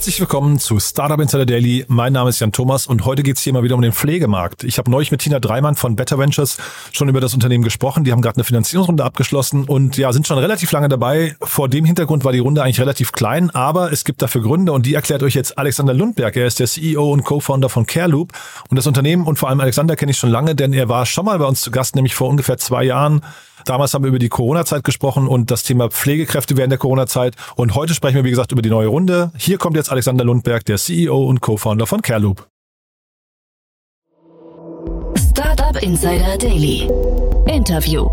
Herzlich willkommen zu Startup Insider Daily. Mein Name ist Jan Thomas und heute geht es hier mal wieder um den Pflegemarkt. Ich habe neulich mit Tina Dreimann von Better Ventures schon über das Unternehmen gesprochen. Die haben gerade eine Finanzierungsrunde abgeschlossen und ja, sind schon relativ lange dabei. Vor dem Hintergrund war die Runde eigentlich relativ klein, aber es gibt dafür Gründe und die erklärt euch jetzt Alexander Lundberg. Er ist der CEO und Co-Founder von CareLoop und das Unternehmen und vor allem Alexander kenne ich schon lange, denn er war schon mal bei uns zu Gast, nämlich vor ungefähr zwei Jahren Damals haben wir über die Corona-Zeit gesprochen und das Thema Pflegekräfte während der Corona-Zeit. Und heute sprechen wir, wie gesagt, über die neue Runde. Hier kommt jetzt Alexander Lundberg, der CEO und Co-Founder von CareLoop. Startup Insider Daily. Interview.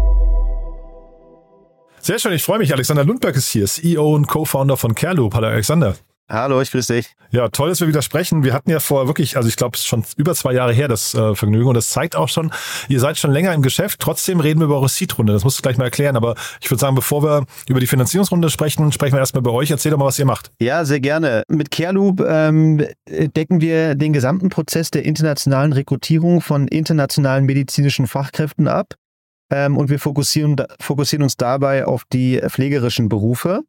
Sehr schön, ich freue mich. Alexander Lundberg ist hier, CEO und Co-Founder von CareLoop. Hallo Alexander. Hallo, ich grüße dich. Ja, toll, dass wir wieder sprechen. Wir hatten ja vor wirklich, also ich glaube, es ist schon über zwei Jahre her, das äh, Vergnügen. Und das zeigt auch schon, ihr seid schon länger im Geschäft. Trotzdem reden wir über eure Seed-Runde. Das musst du gleich mal erklären. Aber ich würde sagen, bevor wir über die Finanzierungsrunde sprechen, sprechen wir erstmal bei euch. Erzähl doch mal, was ihr macht. Ja, sehr gerne. Mit CareLoop ähm, decken wir den gesamten Prozess der internationalen Rekrutierung von internationalen medizinischen Fachkräften ab. Ähm, und wir fokussieren, fokussieren uns dabei auf die pflegerischen Berufe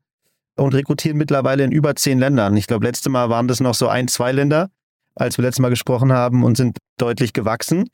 und rekrutieren mittlerweile in über zehn Ländern. Ich glaube, letztes Mal waren das noch so ein, zwei Länder, als wir letztes Mal gesprochen haben und sind deutlich gewachsen.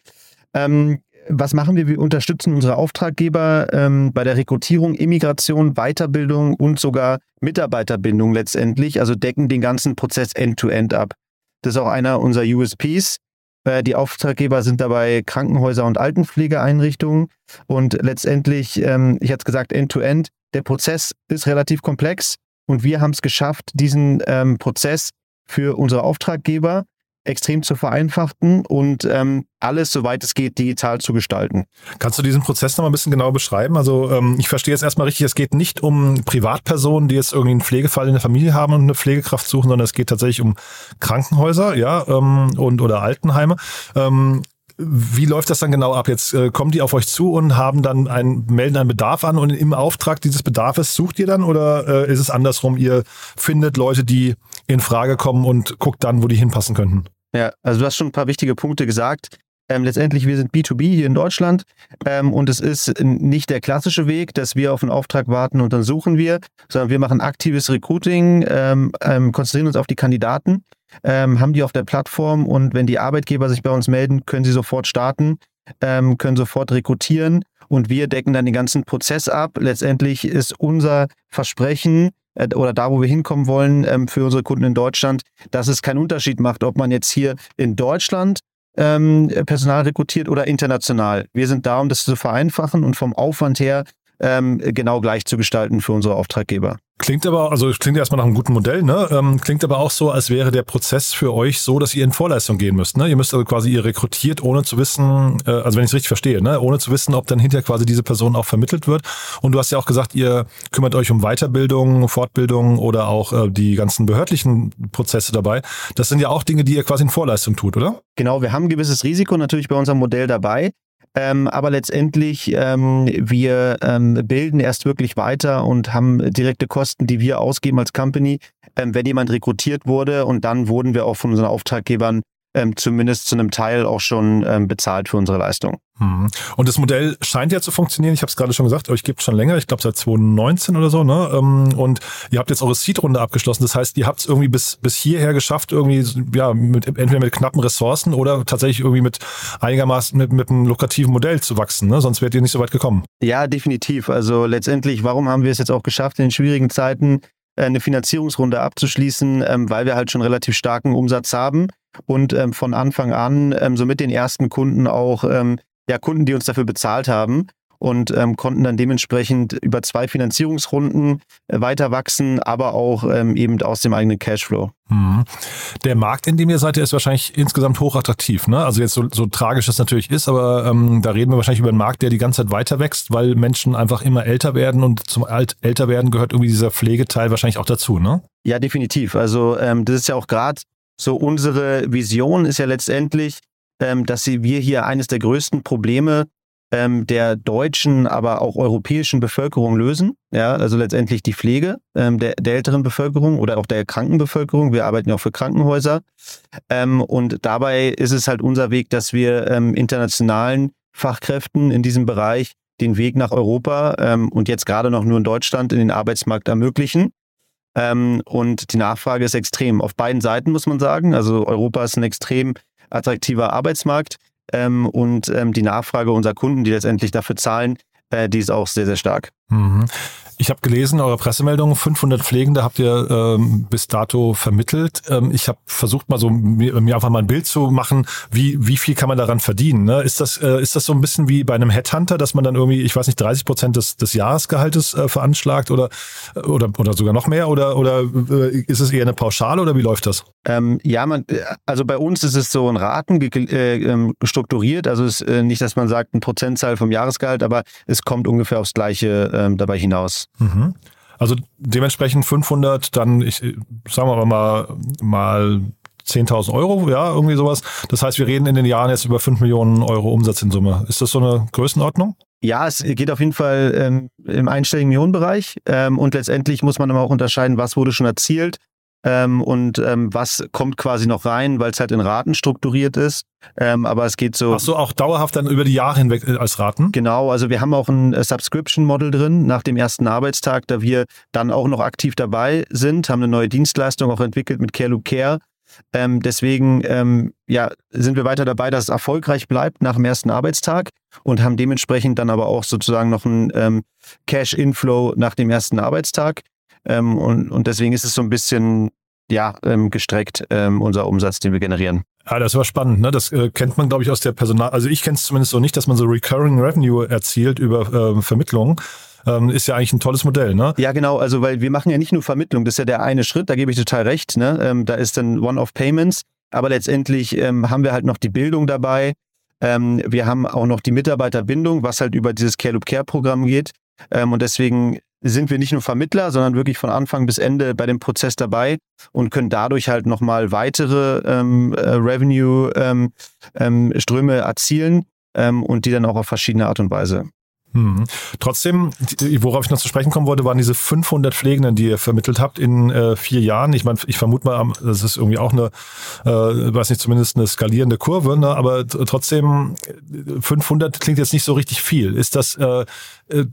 Ähm, was machen wir? Wir unterstützen unsere Auftraggeber ähm, bei der Rekrutierung, Immigration, Weiterbildung und sogar Mitarbeiterbindung letztendlich, also decken den ganzen Prozess end-to-end -end ab. Das ist auch einer unserer USPs. Äh, die Auftraggeber sind dabei Krankenhäuser und Altenpflegeeinrichtungen und letztendlich, ähm, ich hatte es gesagt, end-to-end. -End. Der Prozess ist relativ komplex. Und wir haben es geschafft, diesen ähm, Prozess für unsere Auftraggeber extrem zu vereinfachen und ähm, alles, soweit es geht, digital zu gestalten. Kannst du diesen Prozess noch mal ein bisschen genauer beschreiben? Also ähm, ich verstehe jetzt erstmal richtig, es geht nicht um Privatpersonen, die jetzt irgendwie einen Pflegefall in der Familie haben und eine Pflegekraft suchen, sondern es geht tatsächlich um Krankenhäuser, ja, ähm, und oder Altenheime. Ähm, wie läuft das dann genau ab? Jetzt äh, kommen die auf euch zu und haben dann einen, melden einen Bedarf an und im Auftrag dieses Bedarfes sucht ihr dann oder äh, ist es andersrum? Ihr findet Leute, die in Frage kommen und guckt dann, wo die hinpassen könnten? Ja, also du hast schon ein paar wichtige Punkte gesagt. Ähm, letztendlich, wir sind B2B hier in Deutschland ähm, und es ist nicht der klassische Weg, dass wir auf einen Auftrag warten und dann suchen wir, sondern wir machen aktives Recruiting, ähm, ähm konzentrieren uns auf die Kandidaten ähm, haben die auf der Plattform und wenn die Arbeitgeber sich bei uns melden, können sie sofort starten, ähm, können sofort rekrutieren und wir decken dann den ganzen Prozess ab. Letztendlich ist unser Versprechen äh, oder da, wo wir hinkommen wollen ähm, für unsere Kunden in Deutschland, dass es keinen Unterschied macht, ob man jetzt hier in Deutschland ähm, Personal rekrutiert oder international. Wir sind da, um das zu vereinfachen und vom Aufwand her ähm, genau gleich zu gestalten für unsere Auftraggeber. Klingt aber, also klingt erstmal nach einem guten Modell, ne? Ähm, klingt aber auch so, als wäre der Prozess für euch so, dass ihr in Vorleistung gehen müsst. Ne? Ihr müsst also quasi, ihr rekrutiert, ohne zu wissen, äh, also wenn ich es richtig verstehe, ne? ohne zu wissen, ob dann hinterher quasi diese Person auch vermittelt wird. Und du hast ja auch gesagt, ihr kümmert euch um Weiterbildung, Fortbildung oder auch äh, die ganzen behördlichen Prozesse dabei. Das sind ja auch Dinge, die ihr quasi in Vorleistung tut, oder? Genau, wir haben ein gewisses Risiko natürlich bei unserem Modell dabei. Ähm, aber letztendlich, ähm, wir ähm, bilden erst wirklich weiter und haben direkte Kosten, die wir ausgeben als Company, ähm, wenn jemand rekrutiert wurde. Und dann wurden wir auch von unseren Auftraggebern ähm, zumindest zu einem Teil auch schon ähm, bezahlt für unsere Leistung. Mhm. Und das Modell scheint ja zu funktionieren. Ich habe es gerade schon gesagt, euch gibt es schon länger, ich glaube seit 2019 oder so. Ne? Ähm, und ihr habt jetzt eure Seed-Runde abgeschlossen. Das heißt, ihr habt es irgendwie bis, bis hierher geschafft, irgendwie ja mit, entweder mit knappen Ressourcen oder tatsächlich irgendwie mit einigermaßen mit, mit einem lukrativen Modell zu wachsen. Ne? Sonst wärt ihr nicht so weit gekommen. Ja, definitiv. Also letztendlich, warum haben wir es jetzt auch geschafft, in den schwierigen Zeiten äh, eine Finanzierungsrunde abzuschließen, ähm, weil wir halt schon relativ starken Umsatz haben und ähm, von Anfang an ähm, so mit den ersten Kunden auch ähm, ja, Kunden, die uns dafür bezahlt haben und ähm, konnten dann dementsprechend über zwei Finanzierungsrunden äh, weiter wachsen, aber auch ähm, eben aus dem eigenen Cashflow. Mhm. Der Markt, in dem ihr seid, der ist wahrscheinlich insgesamt hochattraktiv. Ne? Also jetzt so, so tragisch das natürlich ist, aber ähm, da reden wir wahrscheinlich über einen Markt, der die ganze Zeit weiter wächst, weil Menschen einfach immer älter werden und zum alt älter werden gehört irgendwie dieser Pflegeteil wahrscheinlich auch dazu, ne? Ja, definitiv. Also ähm, das ist ja auch gerade so unsere Vision ist ja letztendlich, ähm, dass wir hier eines der größten Probleme ähm, der deutschen, aber auch europäischen Bevölkerung lösen. Ja, also letztendlich die Pflege ähm, der, der, älteren Bevölkerung oder auch der Krankenbevölkerung. Wir arbeiten ja auch für Krankenhäuser. Ähm, und dabei ist es halt unser Weg, dass wir ähm, internationalen Fachkräften in diesem Bereich den Weg nach Europa ähm, und jetzt gerade noch nur in Deutschland in den Arbeitsmarkt ermöglichen. Ähm, und die Nachfrage ist extrem. Auf beiden Seiten muss man sagen. Also Europa ist ein extrem attraktiver Arbeitsmarkt ähm, und ähm, die Nachfrage unserer Kunden, die letztendlich dafür zahlen, äh, die ist auch sehr, sehr stark. Mhm. Ich habe gelesen, eure Pressemeldung, 500 Pflegende habt ihr ähm, bis dato vermittelt. Ähm, ich habe versucht mal so mir, mir, einfach mal ein Bild zu machen, wie wie viel kann man daran verdienen? Ne? Ist das äh, ist das so ein bisschen wie bei einem Headhunter, dass man dann irgendwie, ich weiß nicht, 30 Prozent des, des Jahresgehaltes äh, veranschlagt oder oder oder sogar noch mehr oder oder äh, ist es eher eine Pauschale oder wie läuft das? Ähm, ja, man, also bei uns ist es so in Raten äh, ähm, strukturiert. Also es ist äh, nicht, dass man sagt, eine Prozentzahl vom Jahresgehalt, aber es kommt ungefähr aufs Gleiche ähm, dabei hinaus. Mhm. Also dementsprechend 500, dann, ich sagen wir mal, mal 10.000 Euro, ja, irgendwie sowas. Das heißt, wir reden in den Jahren jetzt über 5 Millionen Euro Umsatz in Summe. Ist das so eine Größenordnung? Ja, es geht auf jeden Fall ähm, im einstelligen Millionenbereich. Ähm, und letztendlich muss man immer auch unterscheiden, was wurde schon erzielt ähm, und ähm, was kommt quasi noch rein, weil es halt in Raten strukturiert ist. Ähm, aber es geht so. Ach so, auch dauerhaft dann über die Jahre hinweg äh, als Raten? Genau, also wir haben auch ein äh, Subscription-Model drin nach dem ersten Arbeitstag, da wir dann auch noch aktiv dabei sind, haben eine neue Dienstleistung auch entwickelt mit CareLoop Care. Ähm, deswegen ähm, ja, sind wir weiter dabei, dass es erfolgreich bleibt nach dem ersten Arbeitstag und haben dementsprechend dann aber auch sozusagen noch ein ähm, Cash-Inflow nach dem ersten Arbeitstag. Ähm, und, und deswegen ist es so ein bisschen ja, ähm, gestreckt, ähm, unser Umsatz, den wir generieren. Ja, das war spannend. Ne? Das äh, kennt man, glaube ich, aus der Personal. Also ich kenne es zumindest so nicht, dass man so Recurring Revenue erzielt über äh, Vermittlung. Ähm, ist ja eigentlich ein tolles Modell, ne? Ja, genau. Also, weil wir machen ja nicht nur Vermittlung. Das ist ja der eine Schritt. Da gebe ich total recht. Ne? Ähm, da ist dann One-off-Payments. Aber letztendlich ähm, haben wir halt noch die Bildung dabei. Ähm, wir haben auch noch die Mitarbeiterbindung, was halt über dieses Care Loop Care Programm geht. Ähm, und deswegen sind wir nicht nur Vermittler, sondern wirklich von Anfang bis Ende bei dem Prozess dabei und können dadurch halt nochmal weitere ähm, äh, Revenue-Ströme ähm, ähm, erzielen ähm, und die dann auch auf verschiedene Art und Weise. Hm. Trotzdem, worauf ich noch zu sprechen kommen wollte, waren diese 500 Pflegenden, die ihr vermittelt habt in äh, vier Jahren. Ich meine, ich vermute mal, das ist irgendwie auch eine, äh, weiß nicht, zumindest eine skalierende Kurve, ne? aber trotzdem 500 klingt jetzt nicht so richtig viel. Ist das, äh, äh,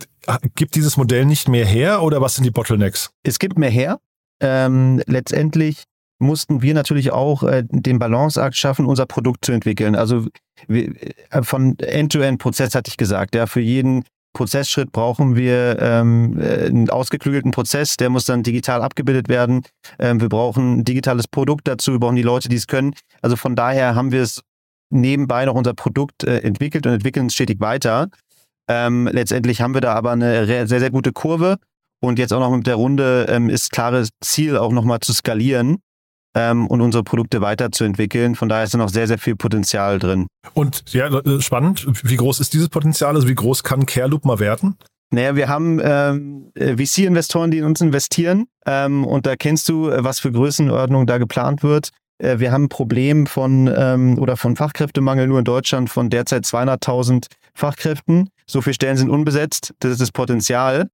gibt dieses Modell nicht mehr her oder was sind die Bottlenecks? Es gibt mehr her. Ähm, letztendlich mussten wir natürlich auch äh, den Balanceakt schaffen, unser Produkt zu entwickeln. Also wir, äh, von End-to-End-Prozess hatte ich gesagt. Ja, für jeden Prozessschritt brauchen wir ähm, äh, einen ausgeklügelten Prozess, der muss dann digital abgebildet werden. Ähm, wir brauchen ein digitales Produkt dazu, wir brauchen die Leute, die es können. Also von daher haben wir es nebenbei noch unser Produkt äh, entwickelt und entwickeln es stetig weiter. Ähm, letztendlich haben wir da aber eine sehr, sehr gute Kurve und jetzt auch noch mit der Runde ähm, ist klares Ziel, auch nochmal zu skalieren ähm, und unsere Produkte weiterzuentwickeln. Von daher ist da noch sehr, sehr viel Potenzial drin. Und ja, äh, spannend. Wie groß ist dieses Potenzial? Also wie groß kann CareLoop mal werden? Naja, wir haben ähm, äh, VC-Investoren, die in uns investieren. Ähm, und da kennst du, äh, was für Größenordnung da geplant wird. Äh, wir haben ein Problem von ähm, oder von Fachkräftemangel nur in Deutschland von derzeit 200.000 Fachkräften. So viele Stellen sind unbesetzt. Das ist das Potenzial.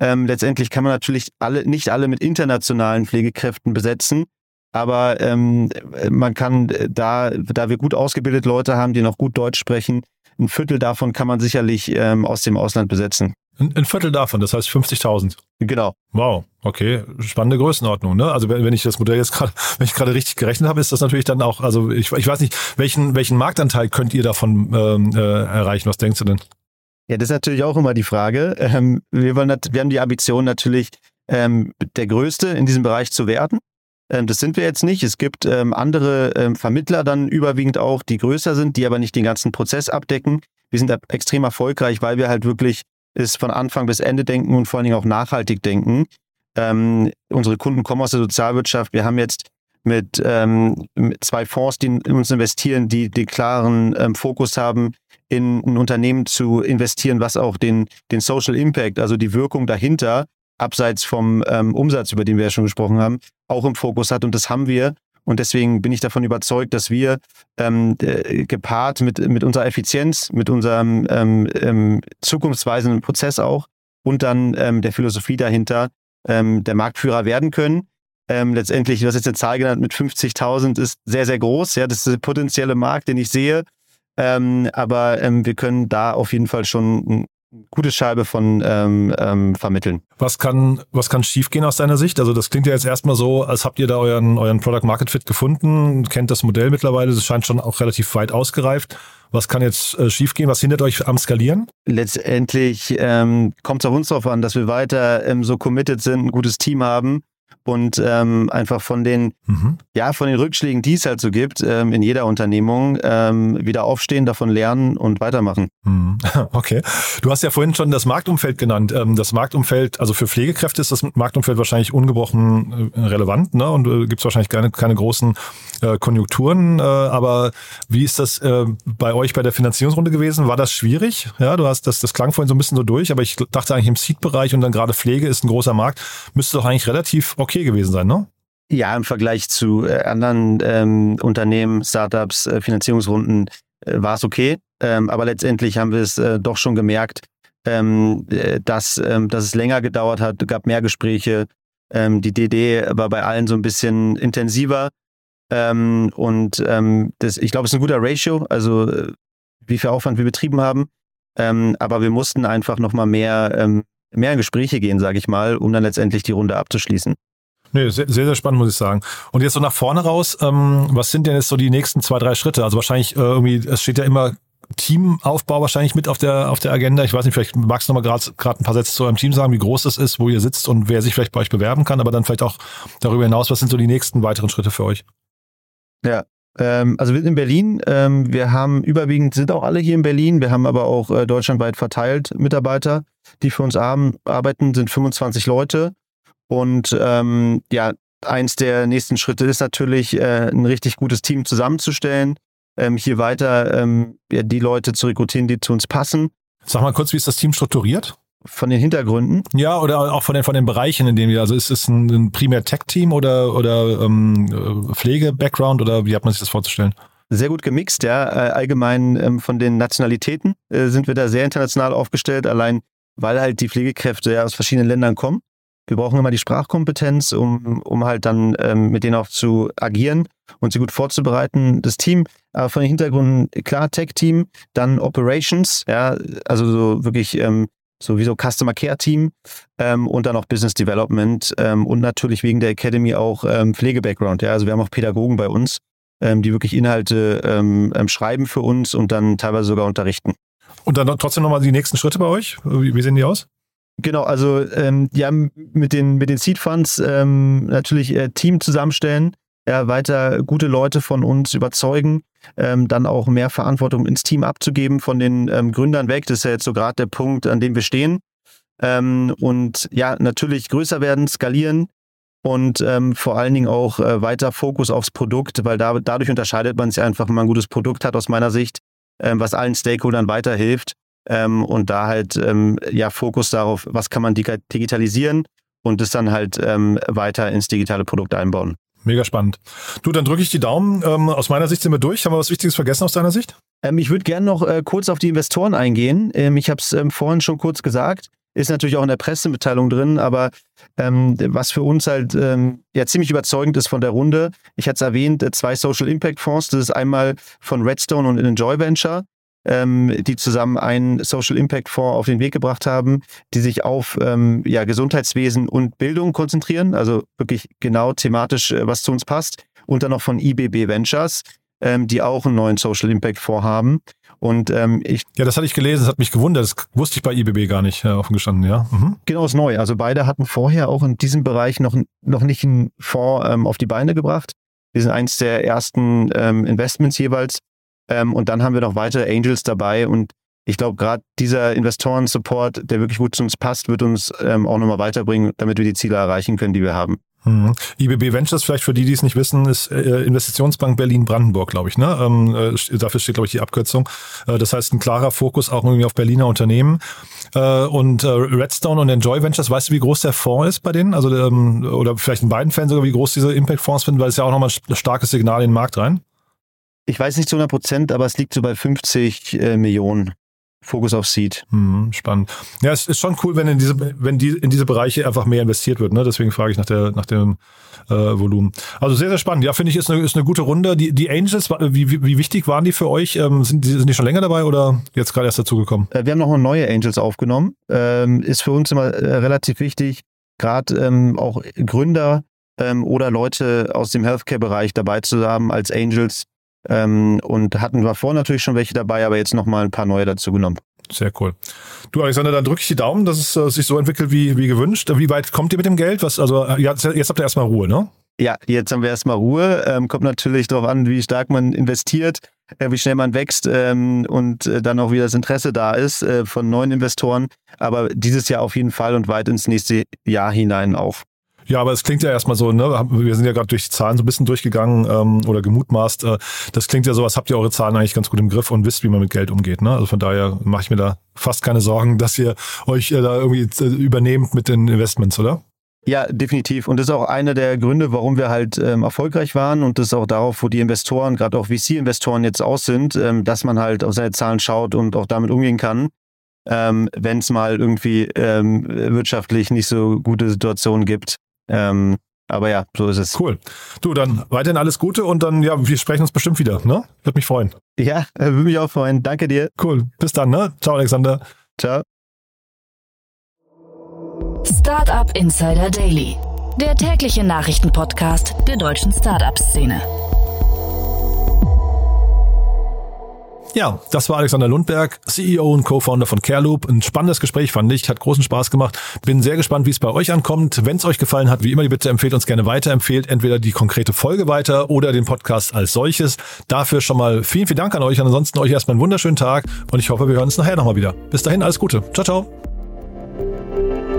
Ähm, letztendlich kann man natürlich alle, nicht alle mit internationalen Pflegekräften besetzen. Aber ähm, man kann da, da wir gut ausgebildete Leute haben, die noch gut Deutsch sprechen, ein Viertel davon kann man sicherlich ähm, aus dem Ausland besetzen. Ein, ein Viertel davon, das heißt 50.000. Genau. Wow, okay, spannende Größenordnung. Ne? Also wenn, wenn ich das Modell jetzt gerade, wenn ich gerade richtig gerechnet habe, ist das natürlich dann auch, also ich, ich weiß nicht, welchen, welchen Marktanteil könnt ihr davon ähm, äh, erreichen? Was denkst du denn? Ja, das ist natürlich auch immer die Frage. Ähm, wir, wollen, wir haben die Ambition natürlich, ähm, der Größte in diesem Bereich zu werden. Ähm, das sind wir jetzt nicht. Es gibt ähm, andere ähm, Vermittler dann überwiegend auch, die größer sind, die aber nicht den ganzen Prozess abdecken. Wir sind extrem erfolgreich, weil wir halt wirklich es von Anfang bis Ende denken und vor allen Dingen auch nachhaltig denken. Unsere Kunden kommen aus der Sozialwirtschaft. Wir haben jetzt mit, ähm, mit zwei Fonds, die in uns investieren, die den klaren ähm, Fokus haben, in ein Unternehmen zu investieren, was auch den, den Social Impact, also die Wirkung dahinter, abseits vom ähm, Umsatz, über den wir ja schon gesprochen haben, auch im Fokus hat. Und das haben wir. Und deswegen bin ich davon überzeugt, dass wir ähm, gepaart mit, mit unserer Effizienz, mit unserem ähm, ähm, zukunftsweisenden Prozess auch und dann ähm, der Philosophie dahinter ähm, der Marktführer werden können. Letztendlich, du hast jetzt eine Zahl genannt mit 50.000, ist sehr, sehr groß. Ja, das ist der potenzielle Markt, den ich sehe. Aber wir können da auf jeden Fall schon gute Scheibe von ähm, ähm, vermitteln. Was kann, was kann schiefgehen aus deiner Sicht? Also das klingt ja jetzt erstmal so, als habt ihr da euren, euren Product Market Fit gefunden, kennt das Modell mittlerweile, das scheint schon auch relativ weit ausgereift. Was kann jetzt äh, schiefgehen? Was hindert euch am Skalieren? Letztendlich ähm, kommt es auf uns darauf an, dass wir weiter ähm, so committed sind, ein gutes Team haben und ähm, einfach von den, mhm. ja, von den Rückschlägen, die es halt so gibt, ähm, in jeder Unternehmung, ähm, wieder aufstehen, davon lernen und weitermachen. Mhm. Okay. Du hast ja vorhin schon das Marktumfeld genannt. Ähm, das Marktumfeld, also für Pflegekräfte ist das Marktumfeld wahrscheinlich ungebrochen äh, relevant, ne? Und äh, gibt es wahrscheinlich keine, keine großen äh, Konjunkturen. Äh, aber wie ist das äh, bei euch bei der Finanzierungsrunde gewesen? War das schwierig? Ja, du hast das, das klang vorhin so ein bisschen so durch, aber ich dachte eigentlich im Seed-Bereich und dann gerade Pflege ist ein großer Markt, müsste doch eigentlich relativ okay okay gewesen sein, ne? Ja, im Vergleich zu äh, anderen ähm, Unternehmen, Startups, äh, Finanzierungsrunden äh, war es okay. Ähm, aber letztendlich haben wir es äh, doch schon gemerkt, ähm, äh, dass, ähm, dass es länger gedauert hat, gab mehr Gespräche. Ähm, die DD war bei allen so ein bisschen intensiver. Ähm, und das, ich glaube, es ist ein guter Ratio, also äh, wie viel Aufwand wir betrieben haben. Aber wir mussten einfach nochmal mehr, mehr in Gespräche gehen, sage ich mal, um dann letztendlich die Runde abzuschließen. Nee, sehr, sehr spannend, muss ich sagen. Und jetzt so nach vorne raus, ähm, was sind denn jetzt so die nächsten zwei, drei Schritte? Also wahrscheinlich äh, irgendwie, es steht ja immer Teamaufbau wahrscheinlich mit auf der auf der Agenda. Ich weiß nicht, vielleicht magst du noch mal gerade ein paar Sätze zu eurem Team sagen, wie groß es ist, wo ihr sitzt und wer sich vielleicht bei euch bewerben kann, aber dann vielleicht auch darüber hinaus, was sind so die nächsten weiteren Schritte für euch? Ja, ähm, also wir sind in Berlin. Ähm, wir haben überwiegend, sind auch alle hier in Berlin. Wir haben aber auch äh, deutschlandweit verteilt Mitarbeiter, die für uns arbeiten, sind 25 Leute. Und ähm, ja, eins der nächsten Schritte ist natürlich, äh, ein richtig gutes Team zusammenzustellen, ähm, hier weiter ähm, ja, die Leute zu rekrutieren, die zu uns passen. Sag mal kurz, wie ist das Team strukturiert? Von den Hintergründen? Ja, oder auch von den, von den Bereichen, in denen wir, also ist es ein, ein primär Tech-Team oder, oder ähm, Pflege-Background oder wie hat man sich das vorzustellen? Sehr gut gemixt, ja. Äh, allgemein ähm, von den Nationalitäten äh, sind wir da sehr international aufgestellt, allein weil halt die Pflegekräfte ja aus verschiedenen Ländern kommen. Wir brauchen immer die Sprachkompetenz, um, um halt dann ähm, mit denen auch zu agieren und sie gut vorzubereiten. Das Team, äh, von den Hintergründen, klar, Tech-Team, dann Operations, ja, also so wirklich ähm, sowieso Customer Care Team ähm, und dann auch Business Development ähm, und natürlich wegen der Academy auch ähm, Pflege-Background. Ja, also wir haben auch Pädagogen bei uns, ähm, die wirklich Inhalte ähm, ähm, schreiben für uns und dann teilweise sogar unterrichten. Und dann trotzdem nochmal die nächsten Schritte bei euch. Wie, wie sehen die aus? Genau, also ähm, ja, mit den, mit den Seed Funds ähm, natürlich äh, Team zusammenstellen, ja, weiter gute Leute von uns überzeugen, ähm, dann auch mehr Verantwortung ins Team abzugeben von den ähm, Gründern weg. Das ist ja jetzt so gerade der Punkt, an dem wir stehen. Ähm, und ja, natürlich größer werden, skalieren und ähm, vor allen Dingen auch äh, weiter Fokus aufs Produkt, weil da, dadurch unterscheidet man sich einfach, wenn man ein gutes Produkt hat aus meiner Sicht, ähm, was allen Stakeholdern weiterhilft ähm, und da halt ähm, ja Fokus darauf, was kann man digitalisieren und das dann halt ähm, weiter ins digitale Produkt einbauen. Mega spannend. Du, dann drücke ich die Daumen. Ähm, aus meiner Sicht sind wir durch. Haben wir was Wichtiges vergessen aus deiner Sicht? Ähm, ich würde gerne noch äh, kurz auf die Investoren eingehen. Ähm, ich habe es vorhin schon kurz gesagt. Ist natürlich auch in der Pressemitteilung drin, aber ähm, was für uns halt ähm, ja ziemlich überzeugend ist von der Runde. Ich hatte es erwähnt, äh, zwei Social Impact Fonds. Das ist einmal von Redstone und Enjoy Venture ähm, die zusammen einen Social Impact Fonds auf den Weg gebracht haben, die sich auf ähm, ja, Gesundheitswesen und Bildung konzentrieren, also wirklich genau thematisch, äh, was zu uns passt. Und dann noch von IBB Ventures, ähm, die auch einen neuen Social Impact Fonds haben. Und ähm, ich. Ja, das hatte ich gelesen, das hat mich gewundert. Das wusste ich bei IBB gar nicht, äh, offen gestanden, ja. Mhm. Genau, ist neu. Also beide hatten vorher auch in diesem Bereich noch, noch nicht einen Fonds ähm, auf die Beine gebracht. Wir sind eins der ersten ähm, Investments jeweils ähm, und dann haben wir noch weitere Angels dabei und ich glaube, gerade dieser Investoren-Support, der wirklich gut zu uns passt, wird uns ähm, auch nochmal weiterbringen, damit wir die Ziele erreichen können, die wir haben. Mhm. IBB Ventures, vielleicht für die, die es nicht wissen, ist äh, Investitionsbank Berlin-Brandenburg, glaube ich. Ne? Ähm, äh, dafür steht, glaube ich, die Abkürzung. Äh, das heißt, ein klarer Fokus auch irgendwie auf Berliner Unternehmen. Äh, und äh, Redstone und Enjoy Ventures, weißt du, wie groß der Fonds ist bei denen? Also ähm, Oder vielleicht in beiden Fällen sogar, wie groß diese Impact-Fonds sind, weil es ja auch nochmal ein starkes Signal in den Markt rein ich weiß nicht zu 100 Prozent, aber es liegt so bei 50 äh, Millionen. Fokus auf Seed. Hm, spannend. Ja, es ist schon cool, wenn in diese, wenn die in diese Bereiche einfach mehr investiert wird. Ne? Deswegen frage ich nach der nach dem äh, Volumen. Also sehr sehr spannend. Ja, finde ich ist eine ist eine gute Runde. Die die Angels, wie, wie, wie wichtig waren die für euch? Ähm, sind die sind die schon länger dabei oder jetzt gerade erst dazugekommen? Äh, wir haben noch mal neue Angels aufgenommen. Ähm, ist für uns immer äh, relativ wichtig, gerade ähm, auch Gründer ähm, oder Leute aus dem Healthcare-Bereich dabei zu haben als Angels, ähm, und hatten wir vorher natürlich schon welche dabei, aber jetzt nochmal ein paar neue dazu genommen. Sehr cool. Du, Alexander, dann drücke ich die Daumen, dass es äh, sich so entwickelt wie, wie gewünscht. Wie weit kommt ihr mit dem Geld? Was, also, äh, jetzt, jetzt habt ihr erstmal Ruhe, ne? Ja, jetzt haben wir erstmal Ruhe. Ähm, kommt natürlich darauf an, wie stark man investiert, äh, wie schnell man wächst ähm, und äh, dann auch wieder das Interesse da ist äh, von neuen Investoren. Aber dieses Jahr auf jeden Fall und weit ins nächste Jahr hinein auch. Ja, aber es klingt ja erstmal so, ne? Wir sind ja gerade durch die Zahlen so ein bisschen durchgegangen ähm, oder gemutmaßt. Äh, das klingt ja so, als habt ihr eure Zahlen eigentlich ganz gut im Griff und wisst, wie man mit Geld umgeht. Ne? Also von daher mache ich mir da fast keine Sorgen, dass ihr euch äh, da irgendwie äh, übernehmt mit den Investments, oder? Ja, definitiv. Und das ist auch einer der Gründe, warum wir halt ähm, erfolgreich waren. Und das ist auch darauf, wo die Investoren, gerade auch VC-Investoren jetzt aus sind, ähm, dass man halt auf seine Zahlen schaut und auch damit umgehen kann. Ähm, wenn es mal irgendwie ähm, wirtschaftlich nicht so gute Situationen gibt. Ähm, aber ja, so ist es. Cool. Du, dann weiterhin alles Gute und dann, ja, wir sprechen uns bestimmt wieder, ne? Würde mich freuen. Ja, würde mich auch freuen. Danke dir. Cool. Bis dann, ne? Ciao, Alexander. Ciao. Startup Insider Daily, der tägliche Nachrichtenpodcast der deutschen Startup-Szene. Ja, das war Alexander Lundberg, CEO und Co-Founder von CareLoop. Ein spannendes Gespräch fand ich, hat großen Spaß gemacht. Bin sehr gespannt, wie es bei euch ankommt. Wenn es euch gefallen hat, wie immer die Bitte empfehlt uns gerne weiter, empfehlt entweder die konkrete Folge weiter oder den Podcast als solches. Dafür schon mal vielen, vielen Dank an euch. Ansonsten euch erstmal einen wunderschönen Tag und ich hoffe, wir hören uns nachher nochmal wieder. Bis dahin, alles Gute. Ciao, ciao.